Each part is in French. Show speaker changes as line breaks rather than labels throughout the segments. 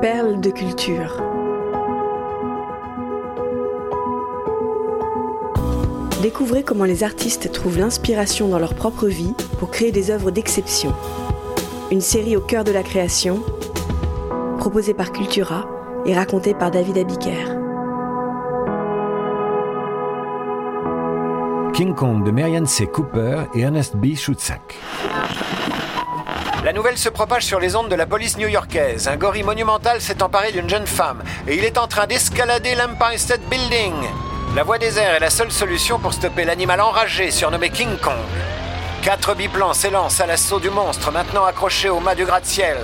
Perles de culture. Découvrez comment les artistes trouvent l'inspiration dans leur propre vie pour créer des œuvres d'exception. Une série au cœur de la création, proposée par Cultura et racontée par David Abiker.
King Kong de Marianne C. Cooper et Ernest B. Schutzak.
La nouvelle se propage sur les ondes de la police new-yorkaise. Un gorille monumental s'est emparé d'une jeune femme et il est en train d'escalader l'Empire State Building. La voie des airs est la seule solution pour stopper l'animal enragé surnommé King Kong. Quatre biplans s'élancent à l'assaut du monstre, maintenant accroché au mât du gratte-ciel.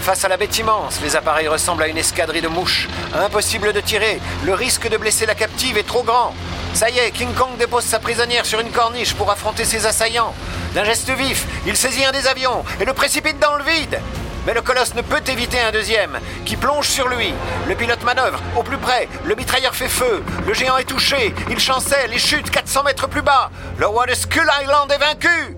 Face à la bête immense, les appareils ressemblent à une escadrille de mouches. Impossible de tirer, le risque de blesser la captive est trop grand. Ça y est, King Kong dépose sa prisonnière sur une corniche pour affronter ses assaillants. D'un geste vif, il saisit un des avions et le précipite dans le vide. Mais le colosse ne peut éviter un deuxième, qui plonge sur lui. Le pilote manœuvre, au plus près, le mitrailleur fait feu, le géant est touché, il chancelle et chute 400 mètres plus bas. Le roi de Skull Island est vaincu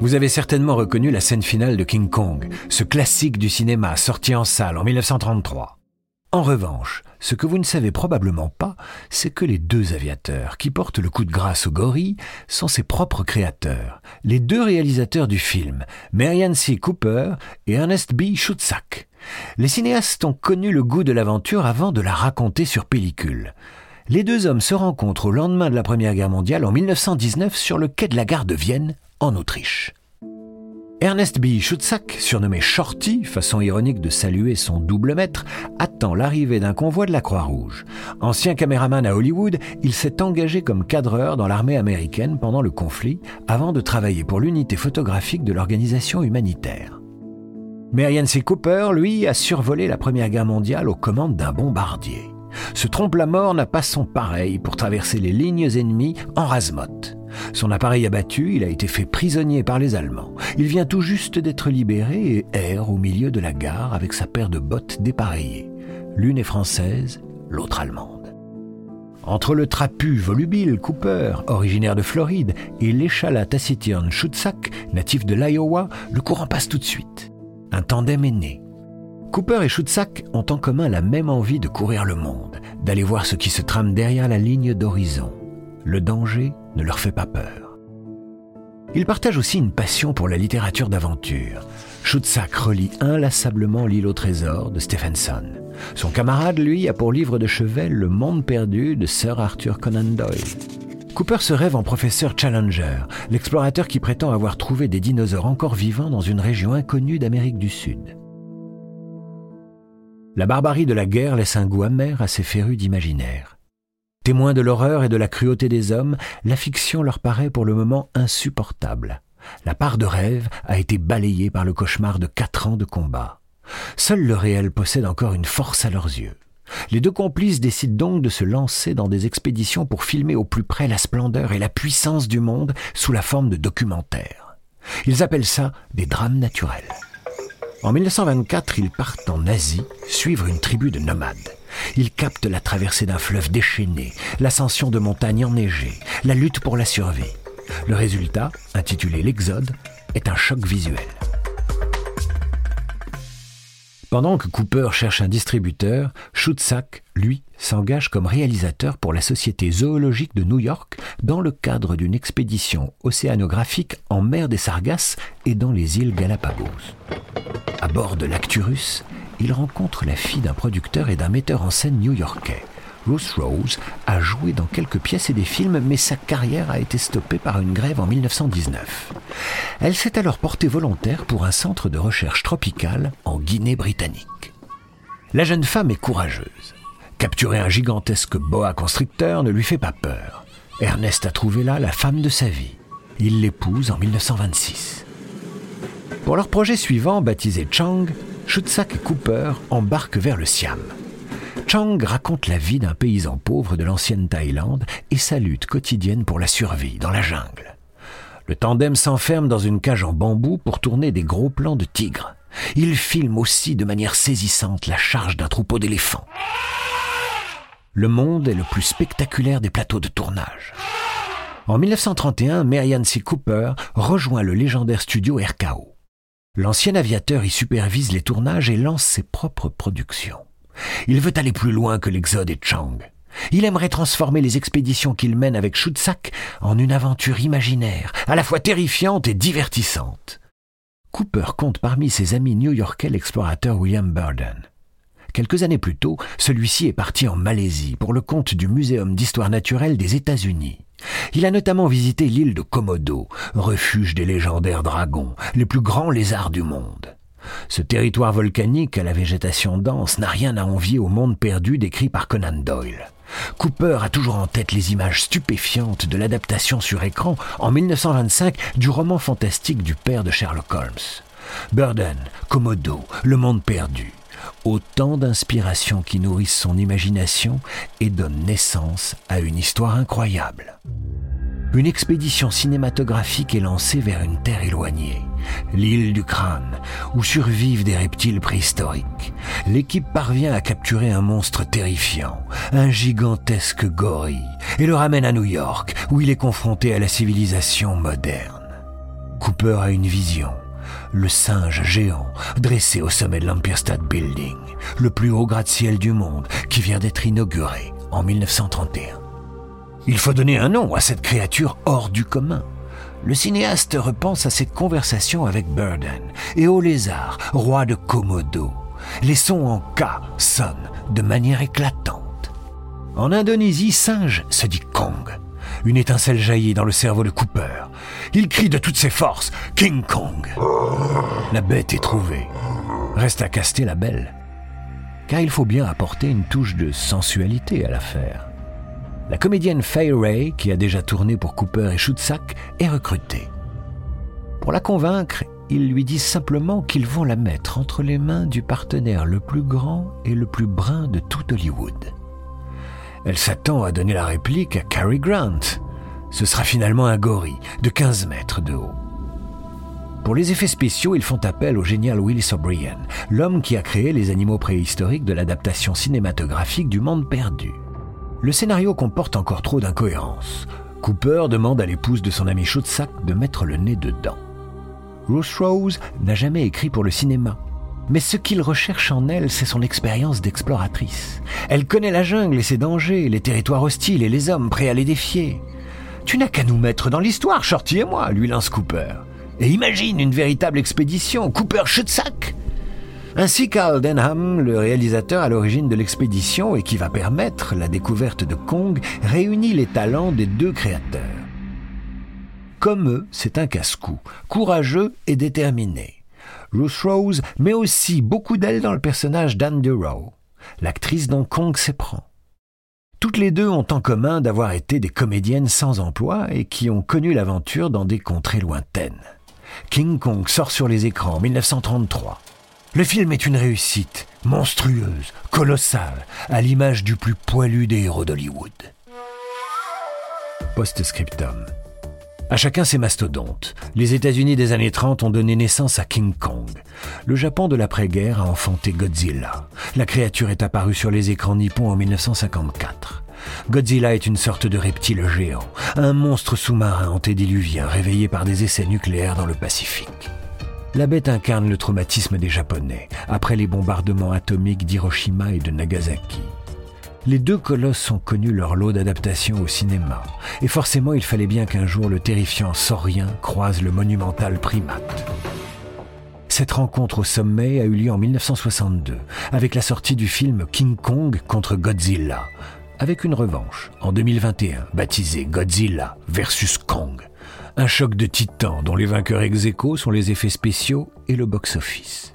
Vous avez certainement reconnu la scène finale de King Kong, ce classique du cinéma sorti en salle en 1933. En revanche, ce que vous ne savez probablement pas, c'est que les deux aviateurs qui portent le coup de grâce au gorille sont ses propres créateurs, les deux réalisateurs du film, Marianne C. Cooper et Ernest B. Schutzak. Les cinéastes ont connu le goût de l'aventure avant de la raconter sur pellicule. Les deux hommes se rencontrent au lendemain de la Première Guerre mondiale en 1919 sur le quai de la gare de Vienne, en Autriche. Ernest B. Schutzak, surnommé Shorty, façon ironique de saluer son double maître, attend l'arrivée d'un convoi de la Croix-Rouge. Ancien caméraman à Hollywood, il s'est engagé comme cadreur dans l'armée américaine pendant le conflit, avant de travailler pour l'unité photographique de l'organisation humanitaire. Marianne C. Cooper, lui, a survolé la Première Guerre mondiale aux commandes d'un bombardier. Ce trompe-la-mort n'a pas son pareil pour traverser les lignes ennemies en rasemotte. Son appareil abattu, il a été fait prisonnier par les Allemands. Il vient tout juste d'être libéré et erre au milieu de la gare avec sa paire de bottes dépareillées. L'une est française, l'autre allemande. Entre le trapu volubile Cooper, originaire de Floride, et l'échalas taciturne Schutzak, natif de l'Iowa, le courant passe tout de suite. Un tandem est né. Cooper et Schutzak ont en commun la même envie de courir le monde, d'aller voir ce qui se trame derrière la ligne d'horizon. Le danger ne leur fait pas peur. Ils partagent aussi une passion pour la littérature d'aventure. Schutzak relit inlassablement L'île au trésor de Stephenson. Son camarade, lui, a pour livre de chevet Le monde perdu de Sir Arthur Conan Doyle. Cooper se rêve en professeur Challenger, l'explorateur qui prétend avoir trouvé des dinosaures encore vivants dans une région inconnue d'Amérique du Sud. La barbarie de la guerre laisse un goût amer à ces férus d'imaginaire. Témoins de l'horreur et de la cruauté des hommes, la fiction leur paraît pour le moment insupportable. La part de rêve a été balayée par le cauchemar de quatre ans de combat. Seul le réel possède encore une force à leurs yeux. Les deux complices décident donc de se lancer dans des expéditions pour filmer au plus près la splendeur et la puissance du monde sous la forme de documentaires. Ils appellent ça des drames naturels. En 1924, ils partent en Asie suivre une tribu de nomades. Ils captent la traversée d'un fleuve déchaîné, l'ascension de montagnes enneigées, la lutte pour la survie. Le résultat, intitulé L'Exode, est un choc visuel. Pendant que Cooper cherche un distributeur, Schutzak, lui, s'engage comme réalisateur pour la Société zoologique de New York dans le cadre d'une expédition océanographique en mer des Sargasses et dans les îles Galapagos. À bord de l'Acturus, il rencontre la fille d'un producteur et d'un metteur en scène new-yorkais. Ruth Rose a joué dans quelques pièces et des films, mais sa carrière a été stoppée par une grève en 1919. Elle s'est alors portée volontaire pour un centre de recherche tropicale en Guinée britannique. La jeune femme est courageuse. Capturer un gigantesque boa constricteur ne lui fait pas peur. Ernest a trouvé là la femme de sa vie. Il l'épouse en 1926. Pour leur projet suivant, baptisé Chang, Schutzak et Cooper embarquent vers le Siam. Chang raconte la vie d'un paysan pauvre de l'ancienne Thaïlande et sa lutte quotidienne pour la survie dans la jungle. Le tandem s'enferme dans une cage en bambou pour tourner des gros plans de tigres. Il filme aussi de manière saisissante la charge d'un troupeau d'éléphants. Le monde est le plus spectaculaire des plateaux de tournage. En 1931, Marianne C. Cooper rejoint le légendaire studio RKO. L'ancien aviateur y supervise les tournages et lance ses propres productions. Il veut aller plus loin que l'Exode et Chang. Il aimerait transformer les expéditions qu'il mène avec Schutzak en une aventure imaginaire, à la fois terrifiante et divertissante. Cooper compte parmi ses amis new-yorkais l'explorateur William Burden. Quelques années plus tôt, celui-ci est parti en Malaisie pour le compte du Muséum d'histoire naturelle des États-Unis. Il a notamment visité l'île de Komodo, refuge des légendaires dragons, les plus grands lézards du monde. Ce territoire volcanique à la végétation dense n'a rien à envier au monde perdu décrit par Conan Doyle. Cooper a toujours en tête les images stupéfiantes de l'adaptation sur écran en 1925 du roman fantastique du père de Sherlock Holmes. Burden, Komodo, Le Monde Perdu. Autant d'inspirations qui nourrissent son imagination et donnent naissance à une histoire incroyable. Une expédition cinématographique est lancée vers une terre éloignée, l'île du crâne, où survivent des reptiles préhistoriques. L'équipe parvient à capturer un monstre terrifiant, un gigantesque gorille, et le ramène à New York, où il est confronté à la civilisation moderne. Cooper a une vision le singe géant dressé au sommet de l'Empire State Building, le plus haut gratte-ciel du monde qui vient d'être inauguré en 1931. Il faut donner un nom à cette créature hors du commun. Le cinéaste repense à ses conversations avec Burden et au lézard, roi de Komodo. Les sons en K sonnent de manière éclatante. En Indonésie, singe se dit Kong. Une étincelle jaillit dans le cerveau de Cooper. Il crie de toutes ses forces King Kong. La bête est trouvée. Reste à caster la belle. Car il faut bien apporter une touche de sensualité à l'affaire. La comédienne Faye Ray, qui a déjà tourné pour Cooper et Schutzak, est recrutée. Pour la convaincre, ils lui disent simplement qu'ils vont la mettre entre les mains du partenaire le plus grand et le plus brun de tout Hollywood. Elle s'attend à donner la réplique à Cary Grant. Ce sera finalement un gorille de 15 mètres de haut. Pour les effets spéciaux, ils font appel au génial Willis O'Brien, l'homme qui a créé les animaux préhistoriques de l'adaptation cinématographique du Monde perdu. Le scénario comporte encore trop d'incohérences. Cooper demande à l'épouse de son ami Schutzak de mettre le nez dedans. Ruth Rose n'a jamais écrit pour le cinéma. Mais ce qu'il recherche en elle, c'est son expérience d'exploratrice. Elle connaît la jungle et ses dangers, les territoires hostiles et les hommes prêts à les défier. Tu n'as qu'à nous mettre dans l'histoire, Shorty et moi, lui lance Cooper. Et imagine une véritable expédition, Cooper Schutzak ainsi Carl Denham, le réalisateur à l'origine de l'expédition et qui va permettre la découverte de Kong, réunit les talents des deux créateurs. Comme eux, c'est un casse-cou, courageux et déterminé. Ruth Rose met aussi beaucoup d'elle dans le personnage d'Anne Durow, l'actrice dont Kong s'éprend. Toutes les deux ont en commun d'avoir été des comédiennes sans emploi et qui ont connu l'aventure dans des contrées lointaines. King Kong sort sur les écrans en 1933. Le film est une réussite, monstrueuse, colossale, à l'image du plus poilu des héros d'Hollywood. Post-scriptum. À chacun ses mastodontes. Les États-Unis des années 30 ont donné naissance à King Kong. Le Japon de l'après-guerre a enfanté Godzilla. La créature est apparue sur les écrans nippons en 1954. Godzilla est une sorte de reptile géant, un monstre sous-marin antédiluvien réveillé par des essais nucléaires dans le Pacifique. La bête incarne le traumatisme des Japonais après les bombardements atomiques d'Hiroshima et de Nagasaki. Les deux colosses ont connu leur lot d'adaptations au cinéma, et forcément il fallait bien qu'un jour le terrifiant saurien croise le monumental primate. Cette rencontre au sommet a eu lieu en 1962, avec la sortie du film King Kong contre Godzilla, avec une revanche en 2021 baptisée Godzilla vs Kong. Un choc de titans dont les vainqueurs ex sont les effets spéciaux et le box-office.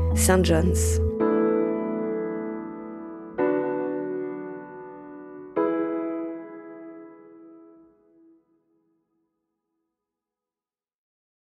St. John's.